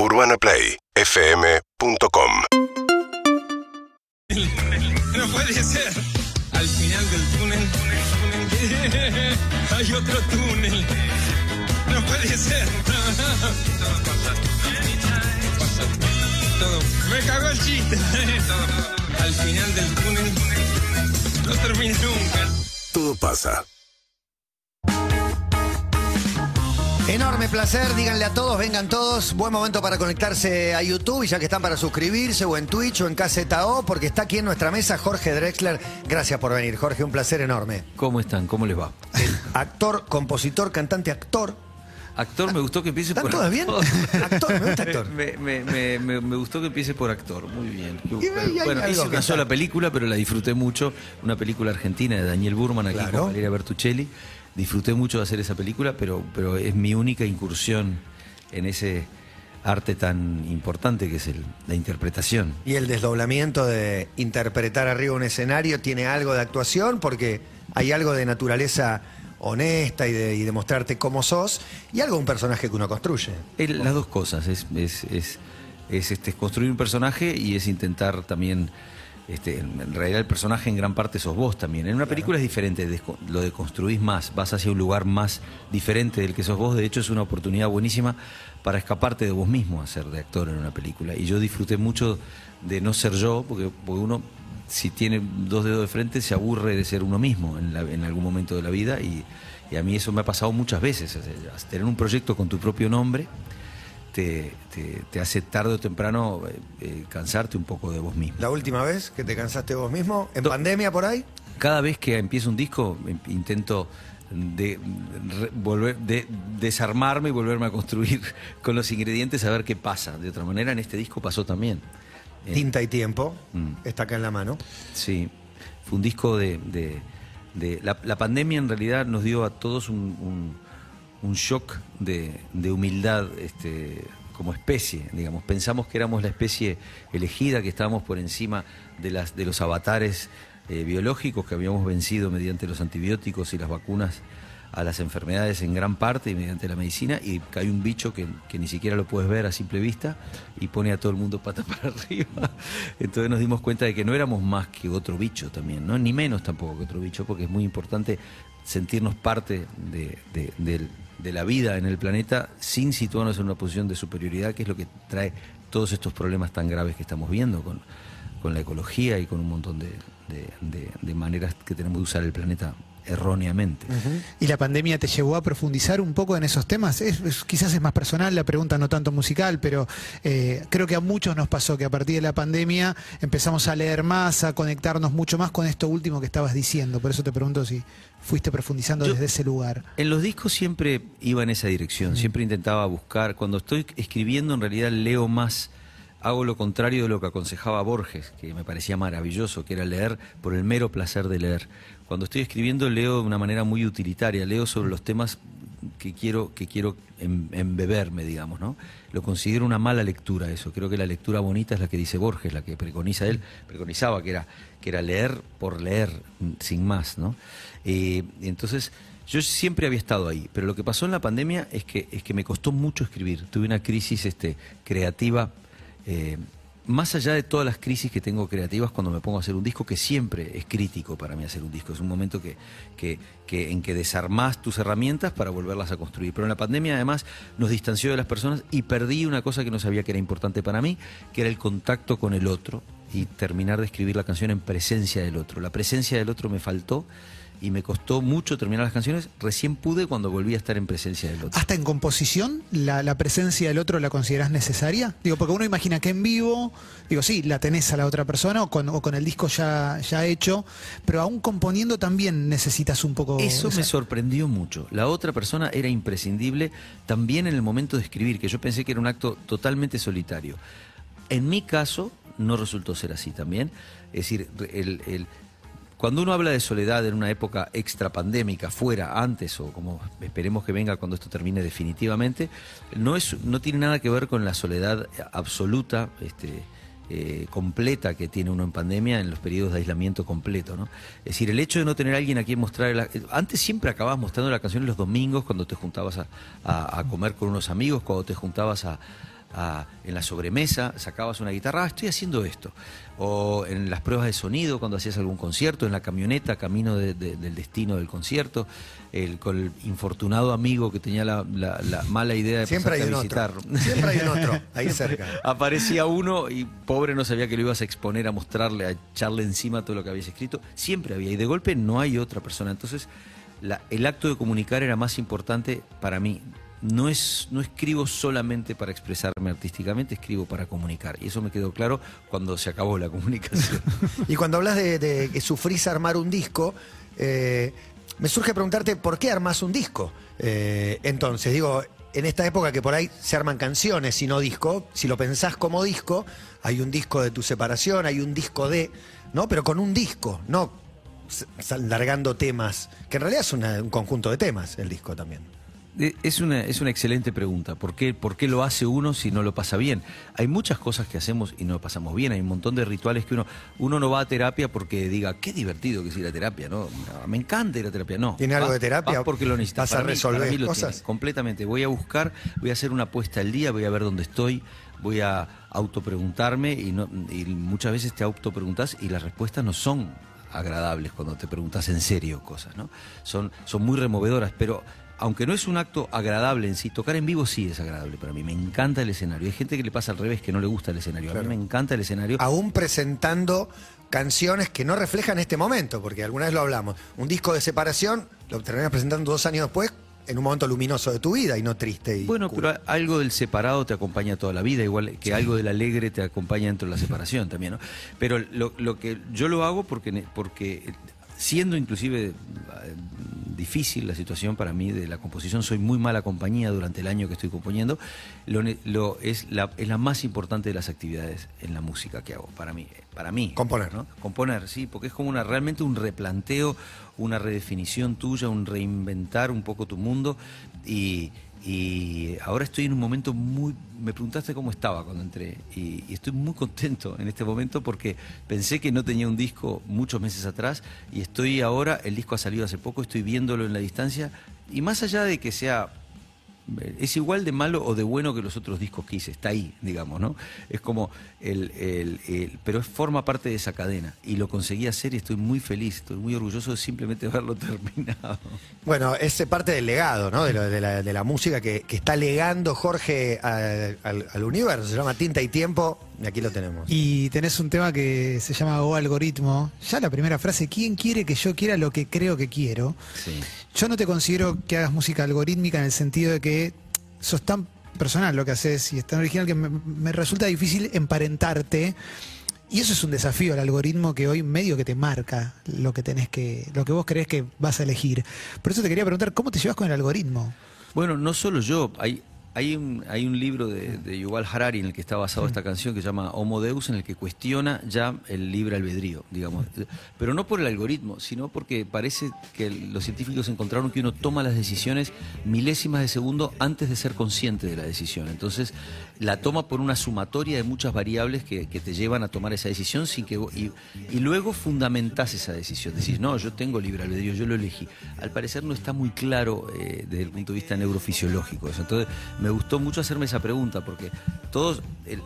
UrbanaPlayFM.com No puede ser. Al final del túnel, hay otro túnel. No puede ser. Todo. Me cagó el chiste. Al final del túnel, no termina nunca. Todo pasa. Enorme placer, díganle a todos, vengan todos. Buen momento para conectarse a YouTube y ya que están para suscribirse o en Twitch o en KZO, porque está aquí en nuestra mesa Jorge Drexler. Gracias por venir, Jorge, un placer enorme. ¿Cómo están? ¿Cómo les va? Actor, compositor, cantante, actor. Actor, me gustó que empiece ¿Están por todos bien? Actor, me gusta actor. Me, me- me- me- me gustó que empiece por actor, muy bien. Y bueno, hice una sola película, pero la disfruté mucho. Una película argentina de Daniel Burman aquí Claro. con Valeria Bertuccelli. Disfruté mucho de hacer esa película, pero, pero es mi única incursión en ese arte tan importante que es el- la interpretación. Y el desdoblamiento de interpretar arriba un escenario tiene algo de actuación porque hay algo de naturaleza honesta y de, y de mostrarte cómo sos y algo de un personaje que uno construye. El- las dos cosas, es, es, es, es, este, construir un personaje y es intentar también, este, en realidad el personaje en gran parte sos vos también. En una película es diferente, lo de construís más, vas hacia un lugar más diferente del que sos vos, de hecho es una oportunidad buenísima para escaparte de vos mismo a ser de actor en una película. Y yo disfruté mucho de no ser yo, porque, porque uno si tiene dos dedos de frente se aburre de ser uno mismo en, la- en algún momento de la vida y, y a mí eso me ha pasado muchas veces. O sea, tener un proyecto con tu propio nombre te, te- te hace tarde o temprano eh, eh, cansarte un poco de vos mismo. La última vez que te cansaste vos mismo, en Do- pandemia por ahí, Cada vez que empiezo un disco em- intento de, re- volver, de, desarmarme y volverme a construir con los ingredientes a ver qué pasa. De otra manera en este disco pasó también. Eh, tinta y tiempo, Mm. está acá en la mano. Sí, fue un disco de... de- de- la, la pandemia en realidad nos dio a todos un, un- un shock de, de humildad este, como especie, digamos. Pensamos que éramos la especie elegida, que estábamos por encima de, las, de los avatares eh, biológicos que habíamos vencido mediante los antibióticos y las vacunas a las enfermedades en gran parte y mediante la medicina y cae un bicho que, ni siquiera lo puedes ver a simple vista y pone a todo el mundo pata para arriba. Entonces nos dimos cuenta de que no éramos más que otro bicho también, ¿no? ni menos tampoco que otro bicho, porque es muy importante sentirnos parte de, de- del- de la vida en el planeta sin situarnos en una posición de superioridad, que es lo que trae todos estos problemas tan graves que estamos viendo con, con la ecología y con un montón de, de- de- de maneras que tenemos de usar el planeta erróneamente. ¿Y la pandemia te llevó a profundizar un poco en esos temas? Es- es- quizás es más personal la pregunta, no tanto musical, pero eh, creo que a muchos nos pasó que a partir de la pandemia empezamos a leer más, a conectarnos mucho más con esto último que estabas diciendo. Por eso te pregunto si fuiste profundizando Yo- desde ese lugar. En los discos siempre iba en esa dirección, siempre intentaba buscar, cuando estoy escribiendo en realidad leo más, hago lo contrario de lo que aconsejaba Borges, que me parecía maravilloso, que era leer por el mero placer de leer. Cuando estoy escribiendo leo de una manera muy utilitaria, leo sobre los temas que quiero, que quiero em- embeberme, digamos, ¿no? Lo considero una mala lectura eso. Creo que la lectura bonita es la que dice Borges, la que preconiza él, preconizaba que era, que era leer por leer, sin más, ¿no? Eh, entonces, yo siempre había estado ahí, pero lo que pasó en la pandemia es que, es que me costó mucho escribir. Tuve una crisis este, creativa. eh, más allá de todas las crisis que tengo creativas cuando me pongo a hacer un disco, que siempre es crítico para mí hacer un disco, es un momento que, que, que- en que desarmás tus herramientas para volverlas a construir. Pero en la pandemia además nos distanció de las personas y perdí una cosa que no sabía que era importante para mí, que era el contacto con el otro y terminar de escribir la canción en presencia del otro. La presencia del otro me faltó y me costó mucho terminar las canciones, recién pude cuando volví a estar en presencia del otro. Hasta en composición, la, la presencia del otro la considerás necesaria? Digo, porque uno imagina que en vivo, digo, sí, la tenés a la otra persona o con, o con el disco ya, ya hecho, pero aún componiendo también necesitas un poco... Eso me sorprendió mucho. La otra persona era imprescindible también en el momento de escribir, que yo pensé que era un acto totalmente solitario. En mi caso, no resultó ser así también. Es decir, el- el- cuando uno habla de soledad en una época extra pandémica, fuera, antes o como esperemos que venga cuando esto termine definitivamente, no, es, no tiene nada que ver con la soledad absoluta, este, eh, completa que tiene uno en pandemia en los periodos de aislamiento completo. ¿no? Es decir, el hecho de no tener alguien a quien mostrar... la- antes siempre acababas mostrando la canción los domingos cuando te juntabas a comer con unos amigos, cuando te juntabas a, a- en la sobremesa, sacabas una guitarra, ah, estoy haciendo esto. O en las pruebas de sonido, cuando hacías algún concierto, en la camioneta, camino de- de- del destino del concierto, el, con el infortunado amigo que tenía la, la- la mala idea de Siempre hay un a otro. Siempre hay un otro, ahí cerca. Aparecía uno y pobre no sabía que lo ibas a exponer, a mostrarle, a echarle encima todo lo que habías escrito. Siempre había, y de golpe no hay otra persona. Entonces, la- el acto de comunicar era más importante para mí. No, es, no escribo solamente para expresarme artísticamente, escribo para comunicar. Y eso me quedó claro cuando se acabó la comunicación. Y cuando hablas de, que sufrís armar un disco, eh, me surge preguntarte por qué armás un disco. Eh, entonces, digo, en esta época que por ahí se arman canciones y no disco, si lo pensás como disco, hay un disco de tu separación, hay un disco de, ¿no? Pero con un disco, no largando temas, que en realidad es un conjunto de temas el disco también. Es una, es una excelente pregunta. ¿Por qué, ¿Por qué lo hace uno si no lo pasa bien? Hay muchas cosas que hacemos y no lo pasamos bien. Hay un montón de rituales que uno, uno no va a terapia porque diga, qué divertido que es ir a terapia. No, No, me encanta ir a terapia. No. ¿Tiene algo de terapia? porque lo necesitas. ¿Vas a Para mí- resolver para mí lo cosas? tiene, completamente. Voy a buscar, voy a hacer una apuesta al día, voy a ver dónde estoy, voy a autopreguntarme y, no, y muchas veces te autopreguntas y las respuestas no son agradables cuando te preguntas en serio cosas, ¿no? Son, son muy removedoras, pero aunque no es un acto agradable en sí, tocar en vivo sí es agradable para mí. Me encanta el escenario. Hay gente que le pasa al revés, que no le gusta el escenario. A mí me encanta el escenario. Aún presentando canciones que no reflejan este momento, porque alguna vez lo hablamos. Un disco de separación lo terminas presentando dos años después en un momento luminoso de tu vida y no triste. Y Bueno, pero algo del separado te acompaña toda la vida, igual que algo del alegre te acompaña dentro de la separación también, ¿no? Pero lo, lo que yo lo hago porque, porque siendo inclusive difícil la situación para mí de la composición, soy muy mala compañía durante el año que estoy componiendo, lo, es, la, es la más importante de las actividades en la música que hago, para mí. Para mí Componer. ¿no? Componer, sí, porque es como una realmente un replanteo, una redefinición tuya, un reinventar un poco tu mundo. Y, y ahora estoy en un momento muy. Me preguntaste cómo estaba cuando entré. Y, estoy muy contento en este momento porque pensé que no tenía un disco muchos meses atrás. Y estoy ahora, el disco ha salido hace poco, estoy viéndolo en la distancia. Y más allá de que sea es igual de malo o de bueno que los otros discos que hice, está ahí, digamos, ¿no? Es como el, el- el- pero forma parte de esa cadena y lo conseguí hacer y estoy muy feliz, estoy muy orgulloso de simplemente haberlo terminado. Bueno, es parte del legado, ¿no? De, lo- de la, de la música que, que está legando Jorge al, al universo. Se llama Tinta y Tiempo y aquí lo tenemos. Y tenés un tema que se llama O Algoritmo. Ya la primera frase, ¿quién quiere que yo quiera lo que creo que quiero? Sí. Yo no te considero que hagas música algorítmica en el sentido de que sos tan personal lo que haces y es tan original que me, me resulta difícil emparentarte. Y eso es un desafío al algoritmo que hoy medio que te marca lo que tenés que, lo que vos crees que vas a elegir. Por eso te quería preguntar, ¿cómo te llevas con el algoritmo? Bueno, no solo yo, hay, hay, un, hay un libro de, de Yuval Harari en el que está basado esta canción que se llama Homo Deus, en el que cuestiona ya el libre albedrío, digamos. Pero no por el algoritmo, sino porque parece que los científicos encontraron que uno toma las decisiones milésimas de segundo antes de ser consciente de la decisión. Entonces, la toma por una sumatoria de muchas variables que, que te llevan a tomar esa decisión sin que y, y luego fundamentás esa decisión. Decís, no, yo tengo libre albedrío, yo lo elegí. Al parecer no está muy claro eh, desde el punto de vista neurofisiológico eso. Entonces, me gustó mucho hacerme esa pregunta porque todos,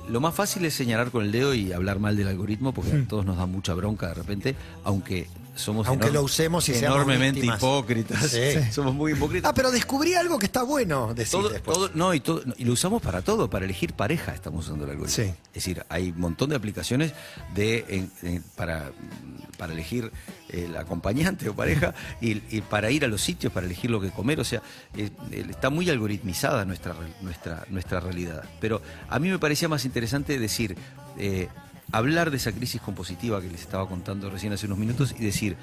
lo más fácil es señalar con el dedo y hablar mal del algoritmo porque a todos nos da mucha bronca de repente, aunque somos Aunque lo usemos y seamos enormemente víctimas. hipócritas. Sí. Somos muy hipócritas. Ah, pero descubrí algo que está bueno decir Todo, después. todo- no, y, todo, y lo usamos para todo, para elegir pareja estamos usando el algoritmo. Sí. Es decir, hay un montón de aplicaciones de, en- en- para, para elegir el acompañante o pareja y, y para ir a los sitios, para elegir lo que comer. O sea, eh, eh, está muy algoritmizada nuestra, nuestra, nuestra realidad. Pero a mí me parecía más interesante decir, eh, hablar de esa crisis compositiva que les estaba contando recién hace unos minutos y decir,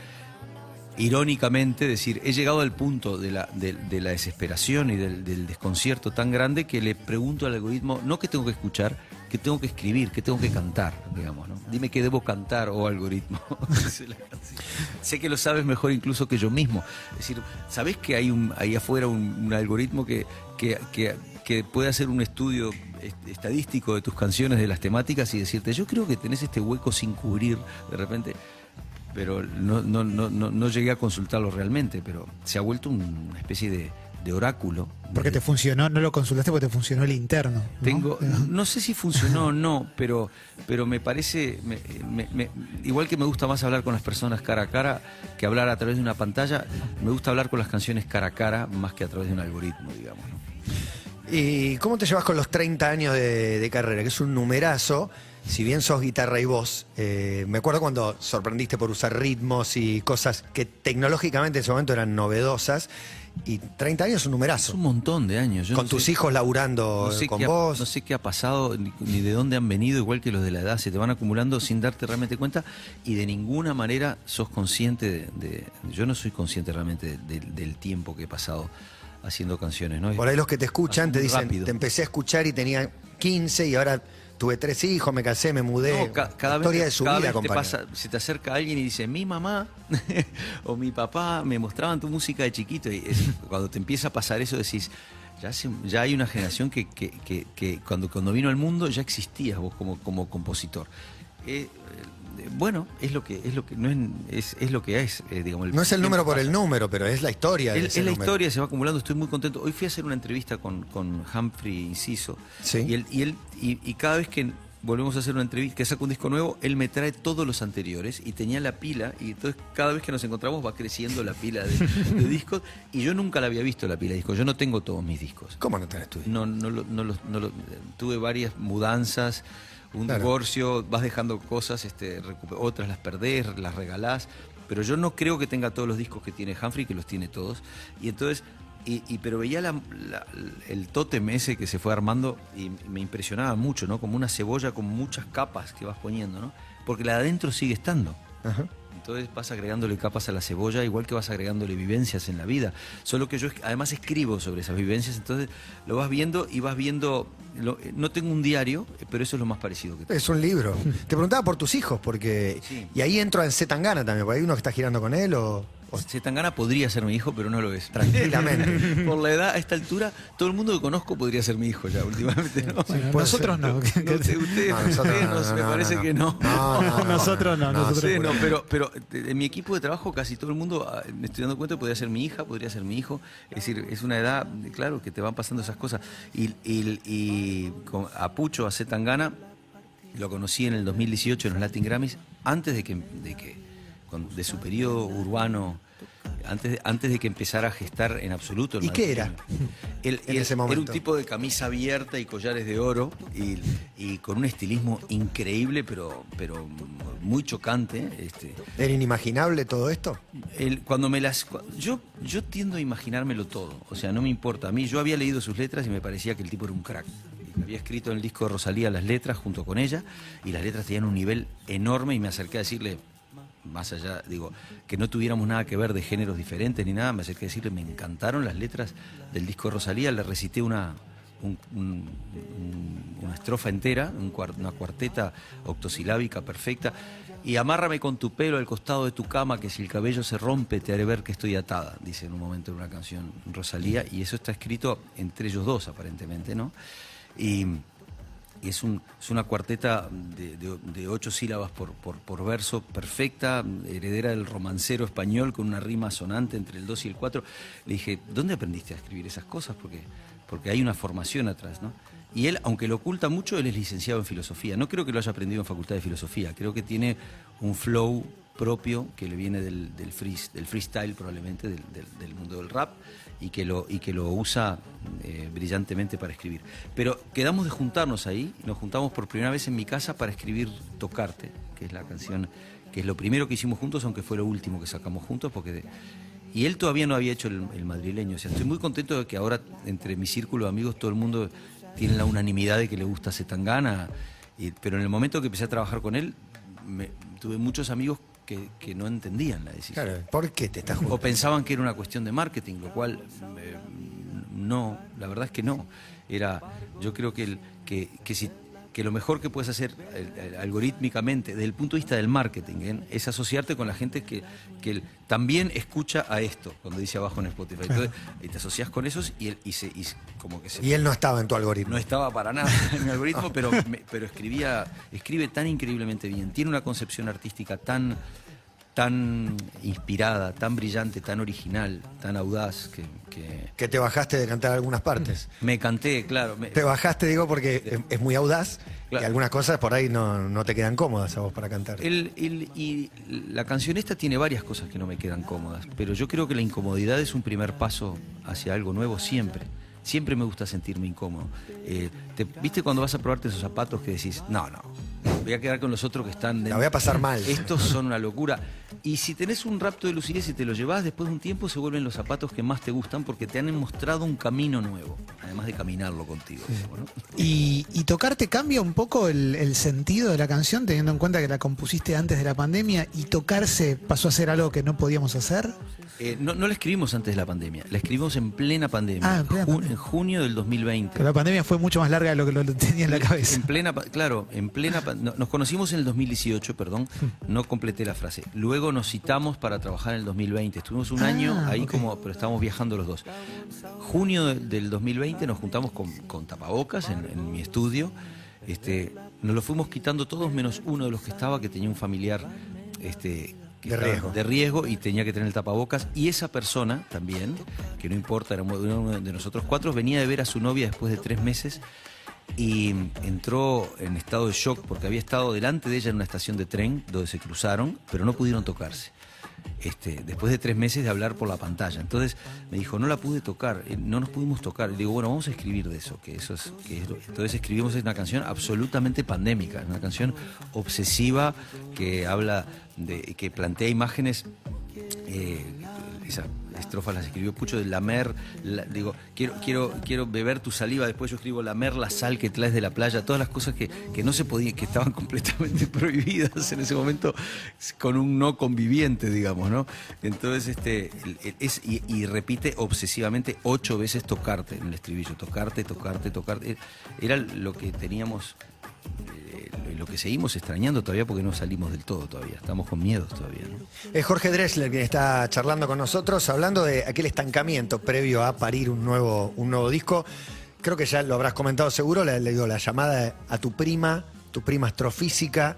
irónicamente decir, he llegado al punto de la, de, la desesperación y del, desconcierto tan grande que le pregunto al algoritmo, no que tengo que escuchar, que tengo que escribir, que tengo que cantar, digamos, ¿no? Dime qué debo cantar, oh algoritmo. Sé que lo sabes mejor incluso que yo mismo. Es decir, ¿sabés que hay un, ahí afuera un, algoritmo que, que, que, que puede hacer un estudio est- estadístico de tus canciones, de las temáticas y decirte, yo creo que tenés este hueco sin cubrir de repente pero no, no, no, no, no llegué a consultarlo realmente, pero se ha vuelto un- una especie de, de oráculo. Porque te funcionó, no lo consultaste porque te funcionó el interno. ¿no? Tengo, no sé si funcionó o no, pero, pero me parece, me- me- me- igual que me gusta más hablar con las personas cara a cara que hablar a través de una pantalla, me gusta hablar con las canciones cara a cara más que a través de un algoritmo, digamos. ¿no? ¿Y cómo te llevas con los 30 años de, de carrera? Que es un numerazo, si bien sos guitarra y voz. eh, me acuerdo cuando sorprendiste por usar ritmos y cosas que tecnológicamente en ese momento eran novedosas. Y 30 años es un Es numerazo. un montón de años. Yo con no tus sé- hijos laburando no sé, con ha, vos. no sé qué ha pasado ni, ni de dónde han venido, igual que los de la edad, se te van acumulando sin darte realmente cuenta y de ninguna manera sos consciente de... de- yo no soy consciente realmente de- de- del tiempo que he pasado haciendo canciones. ¿no? Por ahí los que te escuchan te dicen, rápido. te empecé a escuchar y tenía 15 y ahora tuve tres hijos, me casé, me mudé. No, ca- cada La historia vez, de su cada vida, vez te pasa, se te acerca alguien y dice, mi mamá o mi papá me mostraban tu música de chiquito. Y es- cuando te empieza a pasar eso decís, ya, hay una generación que, que- que- que cuando, cuando vino al mundo ya existías vos como, como compositor. Eh, bueno, es lo que es lo que no es, es, es lo que es, eh, digamos. No es el número por pasa. el número, pero es la historia. de Es, ese es la número. historia, se va acumulando, estoy muy contento. Hoy fui a hacer una entrevista con, con Humphrey Inciso. Sí. Y, él, y, él, y, y cada vez que volvemos a hacer una entrevista, que saca un disco nuevo, él me trae todos los anteriores y tenía la pila. Y entonces cada vez que nos encontramos va creciendo la pila de, de discos. Y yo nunca la había visto la pila de discos. Yo no tengo todos mis discos. ¿Cómo no tenés tu No, no, no, no lo- tuve varias mudanzas, un Claro. divorcio, vas dejando cosas, este, otras las perdés, las regalás, pero yo no creo que tenga todos los discos que tiene Humphrey, que los tiene todos, y entonces, y, y- pero veía la- la- el tótem ese que se fue armando y me impresionaba mucho, ¿no? Como una cebolla con muchas capas que vas poniendo, ¿no? Porque la de adentro sigue estando. Ajá. Entonces vas agregándole capas a la cebolla, igual que vas agregándole vivencias en la vida. Solo que yo además escribo sobre esas vivencias, entonces lo vas viendo y vas viendo. lo- eh, no tengo un diario, eh, pero eso es lo más parecido que tengo. Es un libro. Te preguntaba por tus hijos, porque. Sí. Y ahí entro en Zetangana también, porque hay uno que está girando con él o. o- Zetangana podría ser mi hijo, pero no lo es. Tranquilamente. Por la edad, a esta altura, todo el mundo que conozco podría ser mi hijo ya últimamente. ¿no? Nosotros ser. no. No sé, ustedes, No, nosotros no, me parece que no. No, no, no. Nosotros no, nosotros Sí, no. pero, pero en mi equipo de trabajo casi todo el mundo, ah, me estoy dando cuenta, podría ser mi hija, podría ser mi hijo. Es decir, es una edad, claro, que te van pasando esas cosas. Y, y- y con- a Pucho, a Zetangana, lo conocí en el 2018 en los Latin Grammys, antes de que, de que con- de su periodo urbano, antes de, antes de que empezara a gestar en absoluto. el ¿Y qué era? En ese Era un momento. tipo de camisa abierta y collares de oro y, y con un estilismo increíble, pero, pero muy chocante. Este, ¿Era inimaginable todo esto? él, cuando me las, yo, yo tiendo a imaginármelo todo, o sea, no me importa. A mí, yo había leído sus letras y me parecía que el tipo era un crack. Había escrito en el disco de Rosalía las letras junto con ella y las letras tenían un nivel enorme y me acerqué a decirle, más allá, digo, que no tuviéramos nada que ver de géneros diferentes ni nada, me acerqué a decirle, me encantaron las letras del disco de Rosalía, le recité una, un- un- un- una estrofa entera, una cuarteta octosilábica perfecta, y amárrame con tu pelo al costado de tu cama, que si el cabello se rompe te haré ver que estoy atada, dice en un momento en una canción Rosalía, y eso está escrito entre ellos dos aparentemente, ¿no? Y es, un, es una cuarteta de, de- ocho sílabas por, por- por verso, perfecta, heredera del romancero español, con una rima sonante entre el 2 y el 4. Le dije, ¿dónde aprendiste a escribir esas cosas? Porque, porque hay una formación atrás, ¿no? Y él, aunque lo oculta mucho, él es licenciado en filosofía. No creo que lo haya aprendido en facultad de filosofía, creo que tiene un flow propio que le viene del, del, frees- del freestyle probablemente, del- del mundo del rap, y que lo, y que lo usa eh, brillantemente para escribir. Pero quedamos de juntarnos ahí, nos juntamos por primera vez en mi casa para escribir Tocarte, que es la canción, que es lo primero que hicimos juntos, aunque fue lo último que sacamos juntos, porque... de- y él todavía no había hecho el, el madrileño. O sea, estoy muy contento de que ahora entre mi círculo de amigos todo el mundo tiene la unanimidad de que le gusta Zetangana. Y, pero en el momento que empecé a trabajar con él, me- tuve muchos amigos que, que no entendían la decisión. Claro, ¿por qué te estás O juntando? pensaban que era una cuestión de marketing, lo cual eh, no, la verdad es que no. Era, yo creo que, el, que, que, si, que lo mejor que puedes hacer eh, eh, algorítmicamente, desde el punto de vista del marketing, ¿eh? es asociarte con la gente que, que también escucha a esto, cuando dice abajo en Spotify. Entonces, y te asocias con esos y, el- y, se, y como que se Y él no estaba en tu algoritmo. no estaba para nada en mi algoritmo, pero, me- pero escribía, escribe tan increíblemente bien, tiene una concepción artística tan, tan inspirada, tan brillante, tan original, tan audaz, que, que Que te bajaste de cantar algunas partes. me canté, claro. me- Te bajaste, digo, porque es, es muy audaz Claro. y algunas cosas por ahí no, no te quedan cómodas a vos para cantar. El- el- y la canción esta tiene varias cosas que no me quedan cómodas, pero yo creo que la incomodidad es un primer paso hacia algo nuevo siempre. Siempre me gusta sentirme incómodo. Eh, te- ¿Viste cuando vas a probarte esos zapatos que decís, no, no, voy a quedar con los otros que están... La voy a pasar mal. Estos son una locura. Y si tenés un rapto de lucidez y te lo llevas, después de un tiempo se vuelven los zapatos que más te gustan porque te han mostrado un camino nuevo, además de caminarlo contigo. Y, y tocarte cambia un poco el, el sentido de la canción, teniendo en cuenta que la compusiste antes de la pandemia y tocarse pasó a ser algo que no podíamos hacer. Eh, no, no la escribimos antes de la pandemia, la escribimos en plena pandemia, Ah, en plena Ju- pandemia. en junio del 2020. Pero la pandemia fue mucho más larga de lo que lo tenía en la cabeza. En plena, claro, en plena, pa- no- nos conocimos en el 2018, perdón, no completé la frase. Luego nos citamos para trabajar en el 2020. Estuvimos un Ah, año ahí como, pero estábamos viajando los dos. Junio de- del 2020 nos juntamos con, con tapabocas en, en mi estudio. Este, nos lo fuimos quitando todos menos uno de los que estaba que tenía un familiar este, De riesgo. de riesgo y tenía que tener el tapabocas. Y esa persona también, que no importa, era uno de nosotros cuatro, venía de ver a su novia después de tres meses y entró en estado de shock porque había estado delante de ella en una estación de tren donde se cruzaron, pero no pudieron tocarse. Este, después de tres meses de hablar por la pantalla. Entonces me dijo, no la pude tocar, eh, no nos pudimos tocar. Y digo, bueno, vamos a escribir de eso, que eso es, Entonces escribimos una canción absolutamente pandémica, una canción obsesiva que habla que plantea imágenes eh, esas estrofas las escribió Pucho de lamer, la- digo, quiero, quiero, quiero beber tu saliva, después yo escribo lamer la sal que traes de la playa, todas las cosas que, que no se podían, que estaban completamente prohibidas en ese momento con un no conviviente, digamos, ¿no? Entonces, este, es, y, repite obsesivamente ocho veces tocarte en el estribillo, tocarte, tocarte, tocarte. Era lo que teníamos lo que seguimos extrañando todavía porque no salimos del todo todavía, estamos con miedos todavía. Es Jorge Dressler quien está charlando con nosotros, hablando de aquel estancamiento previo a parir un nuevo, un nuevo disco. Creo que ya lo habrás comentado seguro, le, le digo, la llamada a tu prima, tu prima astrofísica.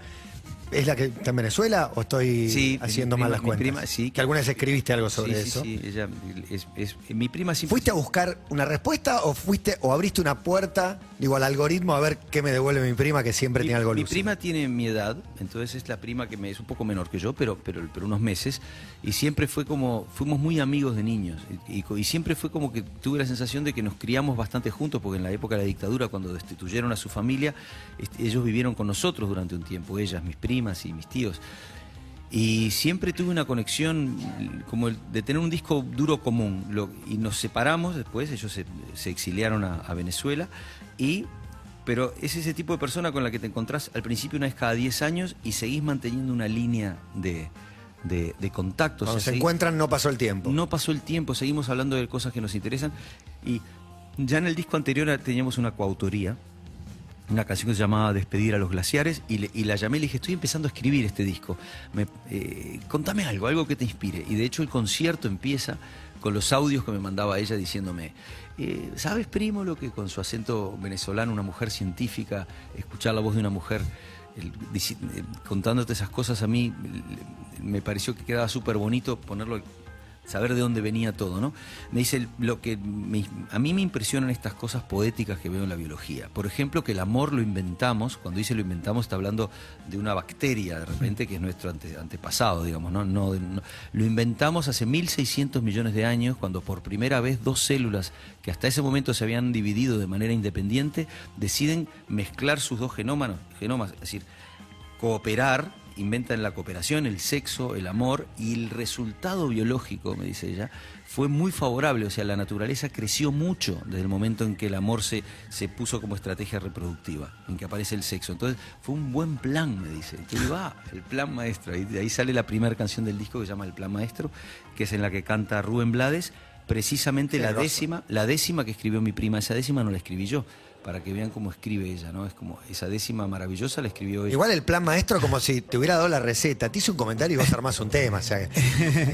¿Es la que está en Venezuela o estoy Sí, haciendo mal las cuentas? prima, sí. Que alguna vez escribiste algo sobre sí, eso. Sí, ella es, es- mi prima siempre. ¿Fuiste a buscar una respuesta o fuiste o abriste una puerta, digo, al algoritmo a ver qué me devuelve mi prima que siempre mi, tiene algo mi lúcido? prima tiene mi edad, entonces es la prima que me es un poco menor que yo, pero, pero, pero unos meses. Y siempre fue como, fuimos muy amigos de niños. Y, y siempre fue como que tuve la sensación de que nos criamos bastante juntos, porque en la época de la dictadura, cuando destituyeron a su familia, este, ellos vivieron con nosotros durante un tiempo, ellas, mis primas y mis tíos. Y siempre tuve una conexión como de tener un disco duro común. Lo- y nos separamos después, ellos se, se exiliaron a, a Venezuela. Y, pero es ese tipo de persona con la que te encontrás al principio una vez cada 10 años y seguís manteniendo una línea de, de, de contacto. O Cuando sea, se encuentran no pasó el tiempo. no pasó el tiempo, seguimos hablando de cosas que nos interesan. Y ya en el disco anterior teníamos una coautoría, una canción que se llamaba Despedir a los glaciares, y, la llamé y le dije, estoy empezando a escribir este disco. Me- eh, contame algo, algo que te inspire. Y de hecho el concierto empieza con los audios que me mandaba ella diciéndome, eh, ¿sabes, primo, lo que con su acento venezolano, una mujer científica, escuchar la voz de una mujer eh, contándote esas cosas a mí me pareció que quedaba súper bonito ponerlo saber de dónde venía todo, ¿no? Me dice lo que me- a mí me impresionan estas cosas poéticas que veo en la biología. Por ejemplo, que el amor lo inventamos, cuando dice lo inventamos está hablando de una bacteria de repente que es nuestro ante- antepasado, digamos, ¿no? No, no- lo inventamos hace 1600 millones de años cuando por primera vez dos células que hasta ese momento se habían dividido de manera independiente deciden mezclar sus dos genómanos, genomas, es decir, cooperar, inventan la cooperación, el sexo, el amor, y el resultado biológico, me dice ella, fue muy favorable. O sea, la naturaleza creció mucho desde el momento en que el amor se, se puso como estrategia reproductiva, en que aparece el sexo. Entonces, fue un buen plan, me dice. Digo, ah, el plan maestro. Y de ahí sale la primera canción del disco que se llama El plan maestro, que es en la que canta Rubén Blades, precisamente la décima, la décima que escribió mi prima, esa décima no la escribí yo. Para que vean cómo escribe ella, ¿no? Es como esa décima maravillosa la escribió ella. Igual el plan maestro como si te hubiera dado la receta. Te hice un comentario y vos armás un tema. O sea,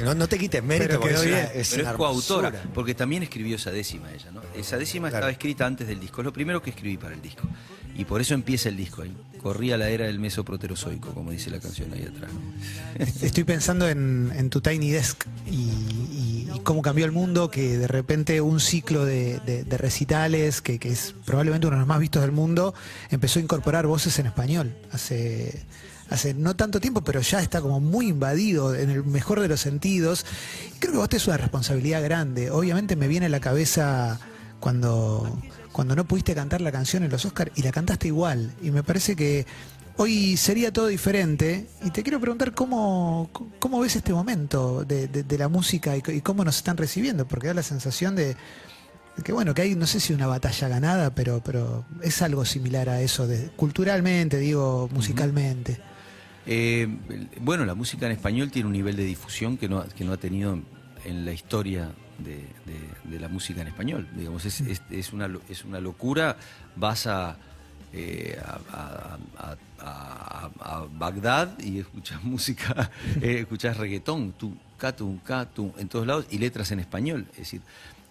no, no te quites mérito Pero porque es una, es Pero una es coautora, porque también escribió esa décima ella, ¿no? Esa décima Claro. estaba escrita antes del disco, es lo primero que escribí para el disco. Y por eso empieza el disco ahí. Corría la era del mesoproterozoico, como dice la canción ahí atrás. ¿no? Estoy pensando en, en tu Tiny Desk y cómo cambió el mundo, que de repente un ciclo de, recitales, que, es probablemente uno de los más vistos del mundo, empezó a incorporar voces en español. Hace, no tanto tiempo, pero ya está como muy invadido en el mejor de los sentidos. Creo que vos tenés una responsabilidad grande. Obviamente me viene a la cabeza cuando, cuando no pudiste cantar la canción en los Oscars y la cantaste igual. Y me parece que Hoy sería todo diferente y te quiero preguntar cómo, cómo ves este momento de, de- de la música y, cómo nos están recibiendo, porque da la sensación de, que bueno, que hay, no sé si una batalla ganada, pero, pero es algo similar a eso, de, culturalmente, digo, musicalmente. Eh, bueno, la música en español tiene un nivel de difusión que no, que no ha tenido en la historia de, de- de la música en español. Digamos, es, es- es una, es una locura. Vas a, eh, a, Bagdad y escuchas música, eh, escuchas reggaetón, en todos lados, y letras en español. Es decir,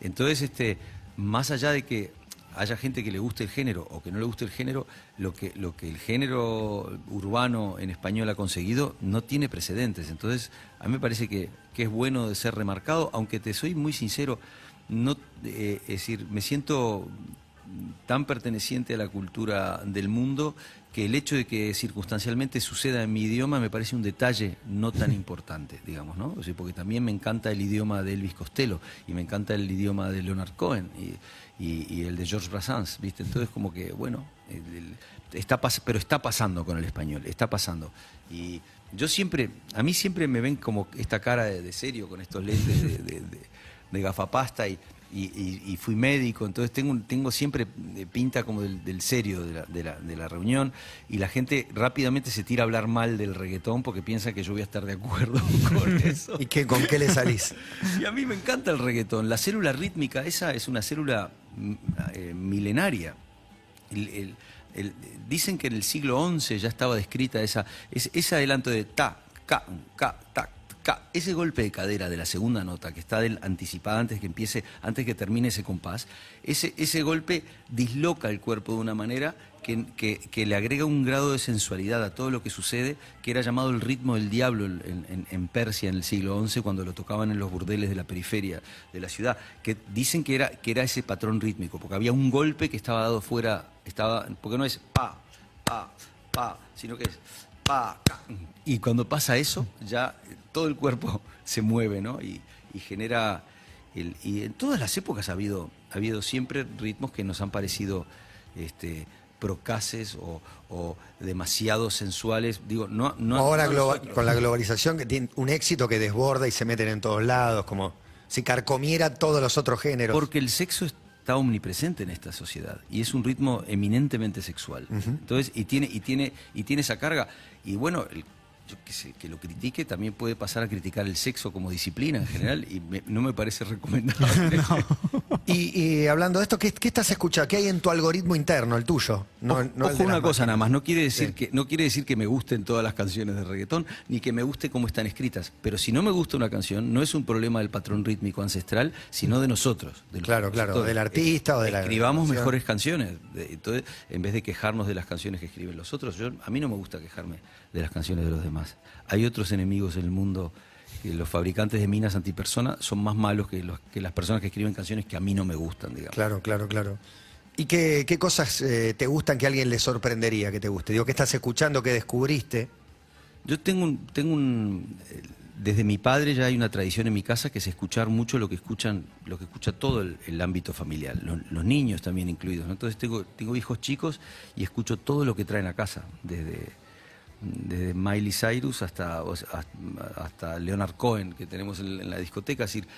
entonces, este, más allá de que haya gente que le guste el género o que no le guste el género, lo que, lo que el género urbano en español ha conseguido no tiene precedentes. Entonces, a mí me parece que, que es bueno de ser remarcado, aunque te soy muy sincero, no, eh, es decir, me siento tan perteneciente a la cultura del mundo que el hecho de que circunstancialmente suceda en mi idioma me parece un detalle no tan importante, digamos, ¿no? O sea, porque también me encanta el idioma de Elvis Costello y me encanta el idioma de Leonard Cohen y, y- y el de George Brassens, ¿viste? Entonces como que, bueno, el- el- está pero está pasando con el español, está pasando. Y yo siempre, a mí siempre me ven como esta cara de, de serio con estos lentes de, de- de- de gafapasta y, y- y- y fui médico, entonces tengo, tengo siempre eh, pinta como del, del serio de la, de la- de la reunión y la gente rápidamente se tira a hablar mal del reggaetón porque piensa que yo voy a estar de acuerdo con eso. ¿Y qué, con qué le salís? Y a mí me encanta el reggaetón. La célula rítmica, esa es una célula mm, eh, milenaria. El- el- el- dicen que en el siglo XI ya estaba descrita esa, ese, ese adelanto de ta, ca, ca, ta. Ese golpe de cadera de la segunda nota que está del anticipada antes que empiece, antes que termine ese compás, ese, ese golpe disloca el cuerpo de una manera que, que- le agrega un grado de sensualidad a todo lo que sucede, que era llamado el ritmo del diablo en Persia en el siglo XI, cuando lo tocaban en los burdeles de la periferia de la ciudad, que dicen que era, que era ese patrón rítmico, porque había un golpe que estaba dado fuera, estaba, porque no es pa, pa, pa, sino que es pa, ca. Y cuando pasa eso, ya todo el cuerpo se mueve, ¿no? Y, y genera... el- y en todas las épocas ha habido, ha habido siempre ritmos que nos han parecido este, procaces o, o demasiado sensuales. Digo, no, no Ahora no globa- con la globalización que tiene un éxito que desborda y se meten en todos lados, como si carcomiera todos los otros géneros. Porque el sexo está omnipresente en esta sociedad y es un ritmo eminentemente sexual. Entonces, y tiene, y tiene, y tiene esa carga. Y bueno, el- yo qué sé, que lo critique también puede pasar a criticar el sexo como disciplina en general y me- no me parece recomendable. Y, y hablando de esto, ¿qué, qué estás escuchando? ¿Qué hay en tu algoritmo interno, el tuyo? No, Ojo, no una cosa nada más, no quiere decir Sí. que no quiere decir que me gusten todas las canciones de reggaetón ni que me guste cómo están escritas, pero si no me gusta una canción no es un problema del patrón rítmico ancestral, sino de nosotros, de los Claro, claro, del artista o de la escribamos canción. mejores canciones, De- entonces en vez de quejarnos de las canciones que escriben los otros, yo a mí no me gusta quejarme de las canciones de los demás. Hay otros enemigos en el mundo que los fabricantes de minas antipersona son más malos que, los, que las personas que escriben canciones que a mí no me gustan, digamos. Claro, claro, claro. ¿Y qué, qué cosas eh, te gustan que a alguien le sorprendería que te guste? Digo, ¿qué estás escuchando, que descubriste? Yo tengo un, tengo un eh, desde mi padre ya hay una tradición en mi casa que es escuchar mucho lo que escuchan, lo que escucha todo el, el ámbito familiar, lo- los, niños también incluidos. ¿no? Entonces tengo, tengo hijos chicos y escucho todo lo que traen a casa, desde, desde Miley Cyrus hasta, hasta, Leonard Cohen que tenemos en, en la discoteca. Es decir,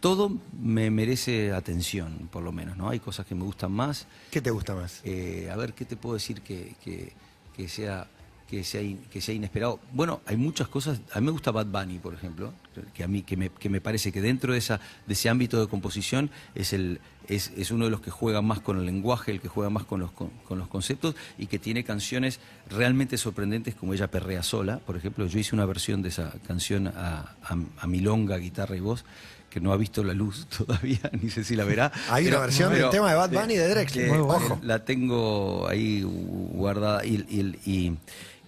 todo me merece atención, por lo menos. ¿no? Hay cosas que me gustan más. ¿Qué te gusta más? Eh, a ver, ¿qué te puedo decir que, que- que sea, que, sea in- que sea inesperado? Bueno, hay muchas cosas. A mí me gusta Bad Bunny, por ejemplo, que a mí que me, que me parece que dentro de, esa, de ese ámbito de composición es, el, es, es uno de los que juega más con el lenguaje, el que juega más con los, con, con los conceptos y que tiene canciones realmente sorprendentes como ella perrea sola. Por ejemplo, yo hice una versión de esa canción a, a- a milonga, guitarra y voz que no ha visto la luz todavía, ni sé si la verá. Hay una versión del tema de Bad Bunny de Drexler. eh, Muy bueno. Ojo. La tengo ahí guardada y, y-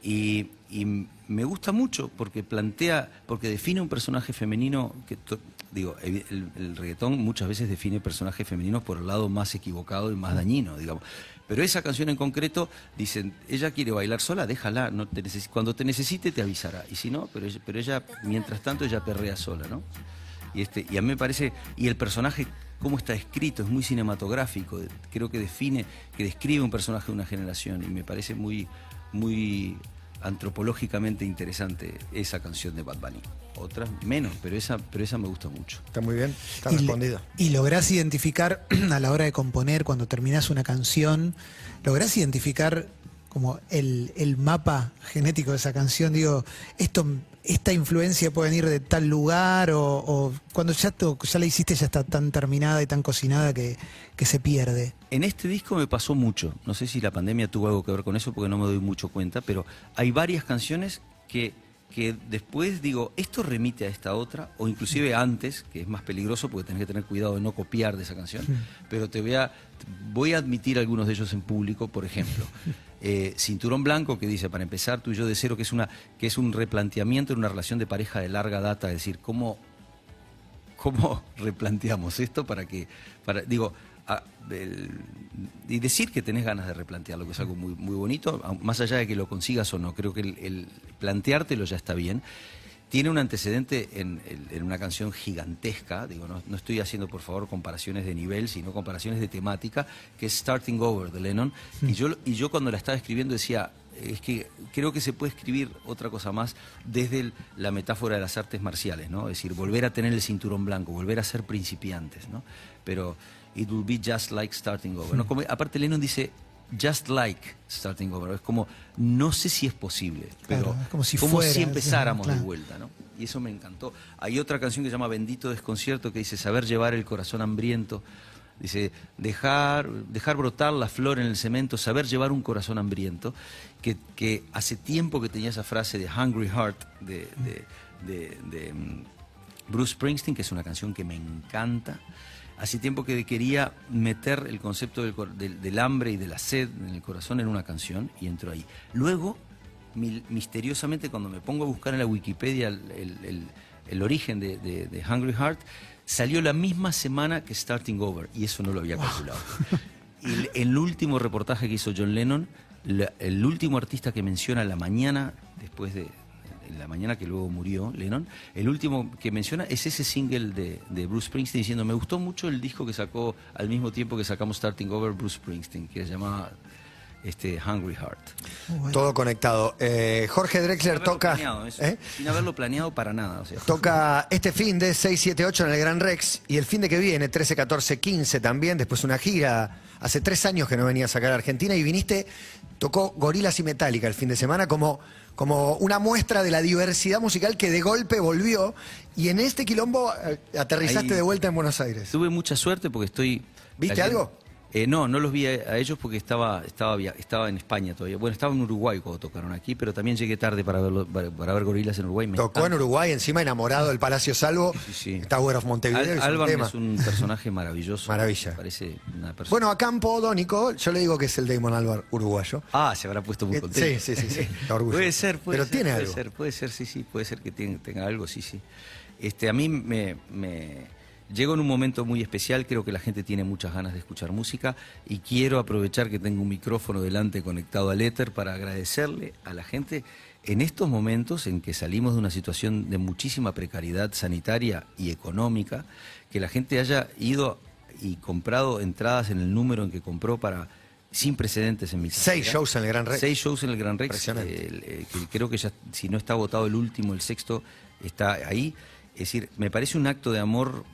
y- y- me gusta mucho porque plantea, porque define un personaje femenino que, digo, el, el reggaetón muchas veces define personajes femeninos por el lado más equivocado y más dañino, digamos. Pero esa canción en concreto, dicen, ella quiere bailar sola, déjala, no te cuando te necesite te avisará. Y si no, pero ella, pero ella, mientras tanto, ella perrea sola, ¿no? Y, este, y a mí me parece, y el personaje, cómo está escrito, es muy cinematográfico, creo que define, que describe un personaje de una generación, y me parece muy, muy antropológicamente interesante esa canción de Bad Bunny. Otras menos, pero esa, pero esa me gusta mucho. Está muy bien, está Y le- respondido. Y lográs identificar a la hora de componer, cuando terminás una canción, lográs identificar como el, el mapa genético de esa canción. Digo, esto, esta influencia puede venir de tal lugar o, o cuando ya, to- ya la hiciste ya está tan terminada y tan cocinada que, que se pierde. En este disco me pasó mucho. No sé si la pandemia tuvo algo que ver con eso porque no me doy mucho cuenta, pero hay varias canciones que, que después digo, esto remite a esta otra, o inclusive antes, que es más peligroso porque tenés que tener cuidado de no copiar de esa canción, pero te voy a, voy a admitir algunos de ellos en público, por ejemplo. eh, Cinturón Blanco, que dice, para empezar, tú y yo de cero, que es, una, que es un replanteamiento en una relación de pareja de larga data, es decir, cómo ¿cómo replanteamos esto para que, para, digo, a- el- y decir que tenés ganas de replantearlo, que es algo muy, muy bonito, más allá de que lo consigas o no, creo que el, el planteártelo ya está bien. Tiene un antecedente en, una canción gigantesca, digo, no, no estoy haciendo por favor comparaciones de nivel, sino comparaciones de temática, que es Starting Over de Lennon. Y, yo, y yo cuando la estaba escribiendo decía, es que creo que se puede escribir otra cosa más desde el- la metáfora de las artes marciales, ¿no? Es decir, volver a tener el cinturón blanco, volver a ser principiantes, ¿no? Pero it will be just like starting over, ¿no? Como- aparte Lennon dice just like starting over, es como no sé si es posible, pero Claro, es como si si fuera, empezáramos claro. de vuelta, ¿no? Y eso me encantó. Hay otra canción que se llama Bendito Desconcierto que dice saber llevar el corazón hambriento. Dice, dejar, dejar brotar la flor en el cemento, saber llevar un corazón hambriento, que, hace tiempo que tenía esa frase de Hungry Heart de, mm, Bruce Springsteen, que es una canción que me encanta. Hace tiempo que quería meter el concepto del, del- hambre y de la sed en el corazón en una canción y entró ahí. Luego, misteriosamente, cuando me pongo a buscar en la Wikipedia el, el- origen de Hungry Heart, salió la misma semana que Starting Over y eso no lo había calculado. El, el último reportaje que hizo John Lennon, la- el último artista que menciona la mañana después de en la mañana que luego murió Lennon, el último que menciona es ese single de, de Bruce Springsteen diciendo me gustó mucho el disco que sacó al mismo tiempo que sacamos Starting Over Bruce Springsteen, que se llama este, Hungry Heart. Bueno. Todo conectado. Eh, Jorge Sin Drexler haberlo toca. planeado, eso, ¿eh? sin haberlo planeado para nada. O sea. Toca este fin de 6, 7, 8 en el Gran Rex y el fin de que viene, 13, 14, 15 también, después una gira. Hace tres años que no venía a sacar a Argentina y viniste, tocó Gorilas y Metallica el fin de semana como, como una muestra de la diversidad musical que de golpe volvió y en este quilombo eh, aterrizaste Ahí- de vuelta en Buenos Aires. Tuve mucha suerte porque estoy. ¿Viste ayer- algo? Eh, no, no los vi a, a ellos porque estaba, estaba, estaba en España todavía. Bueno, estaba en Uruguay cuando tocaron aquí, pero también llegué tarde para, verlo, para, para ver gorilas en Uruguay. Me Tocó en. Uruguay, encima enamorado del Palacio Salvo, Sí, sí. Tower of Montevideo. Al- es un es personaje maravilloso. Maravilla. Parece una persona. Bueno, a Campo Dónico, yo le digo que es el Damon Albar uruguayo. Ah, se habrá puesto muy Eh, contento. sí, sí, sí, sí, orgulloso. puede ser, puede Pero ser. tiene puede algo. Ser, puede ser, sí, sí, puede ser que tenga, tenga algo, sí, sí. Este, a mí me, me- llego en un momento muy especial, creo que la gente tiene muchas ganas de escuchar música y quiero aprovechar que tengo un micrófono delante conectado al éter para agradecerle a la gente en estos momentos en que salimos de una situación de muchísima precariedad sanitaria y económica, que la gente haya ido y comprado entradas en el número en que compró para sin precedentes en mi Seis carrera. shows en el Gran Rex. Seis shows en el Gran Rex. Impresionante. eh, creo que ya, si no está votado el último, el sexto está ahí. Es decir, me parece un acto de amor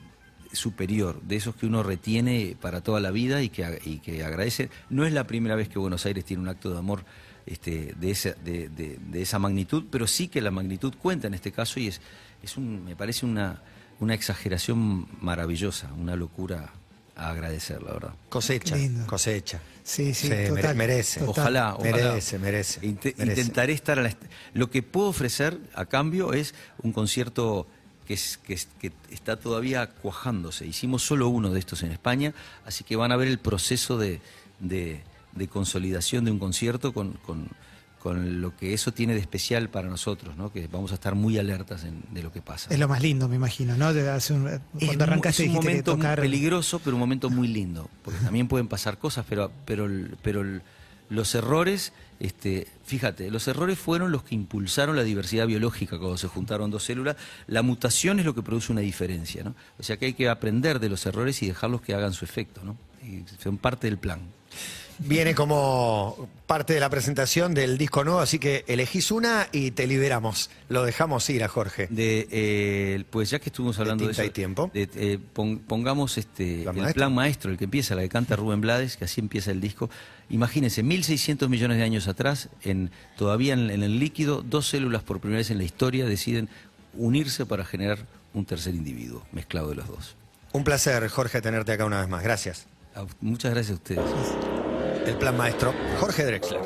superior, de esos que uno retiene para toda la vida y que, y que agradece. No es la primera vez que Buenos Aires tiene un acto de amor este, de, esa, de, de- de esa magnitud, pero sí que la magnitud cuenta en este caso y es, es un, me parece una, una exageración maravillosa, una locura a agradecer, la verdad. Cosecha, cosecha. Sí, sí, total, merece. total. Ojalá, ojalá. Merece, merece, merece. Intentaré estar a la Lo que puedo ofrecer a cambio es un concierto que, es, que, es- que está todavía cuajándose. Hicimos solo uno de estos en España, así que van a ver el proceso de, de- de consolidación de un concierto con, con- con lo que eso tiene de especial para nosotros, ¿no? que vamos a estar muy alertas en- de lo que pasa. Es lo más lindo, me imagino, ¿no? De hace un- cuando arrancaste es un momento muy tocar. peligroso, pero un momento muy lindo, porque también pueden pasar cosas, pero, pero, pero los errores, este, fíjate, los errores fueron los que impulsaron la diversidad biológica cuando se juntaron dos células. La mutación es lo que produce una diferencia, ¿no? O sea que hay que aprender de los errores y dejarlos que hagan su efecto, ¿no? Son parte del plan. Viene como parte de la presentación del disco nuevo, así que elegís una y te liberamos. Lo dejamos ir a Jorge. De, eh, pues ya que estuvimos hablando de, tinta eso, y tiempo. de- eh, pon- pongamos este ¿Plan el maestro? plan maestro, el que empieza, la que canta Rubén Blades, que así empieza el disco. Imagínense, 1.600 millones de años atrás, en, todavía en, en el líquido, dos células por primera vez en la historia deciden unirse para generar un tercer individuo, mezclado de los dos. Un placer, Jorge, tenerte acá una vez más. Gracias. Muchas gracias a ustedes. El plan maestro, Jorge Drexler.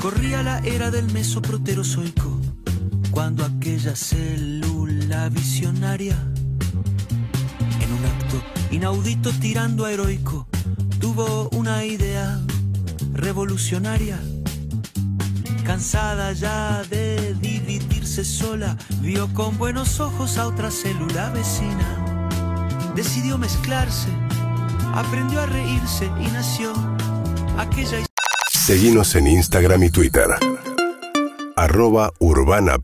Corría la era del mesoproterozoico, cuando aquella célula visionaria, en un acto inaudito tirando a heroico, tuvo una idea revolucionaria. Cansada ya de dividirse sola, vio con buenos ojos a otra célula vecina. Decidió mezclarse, aprendió a reírse y nació aquella Seguimos en Instagram y Twitter. Arroba Urbana.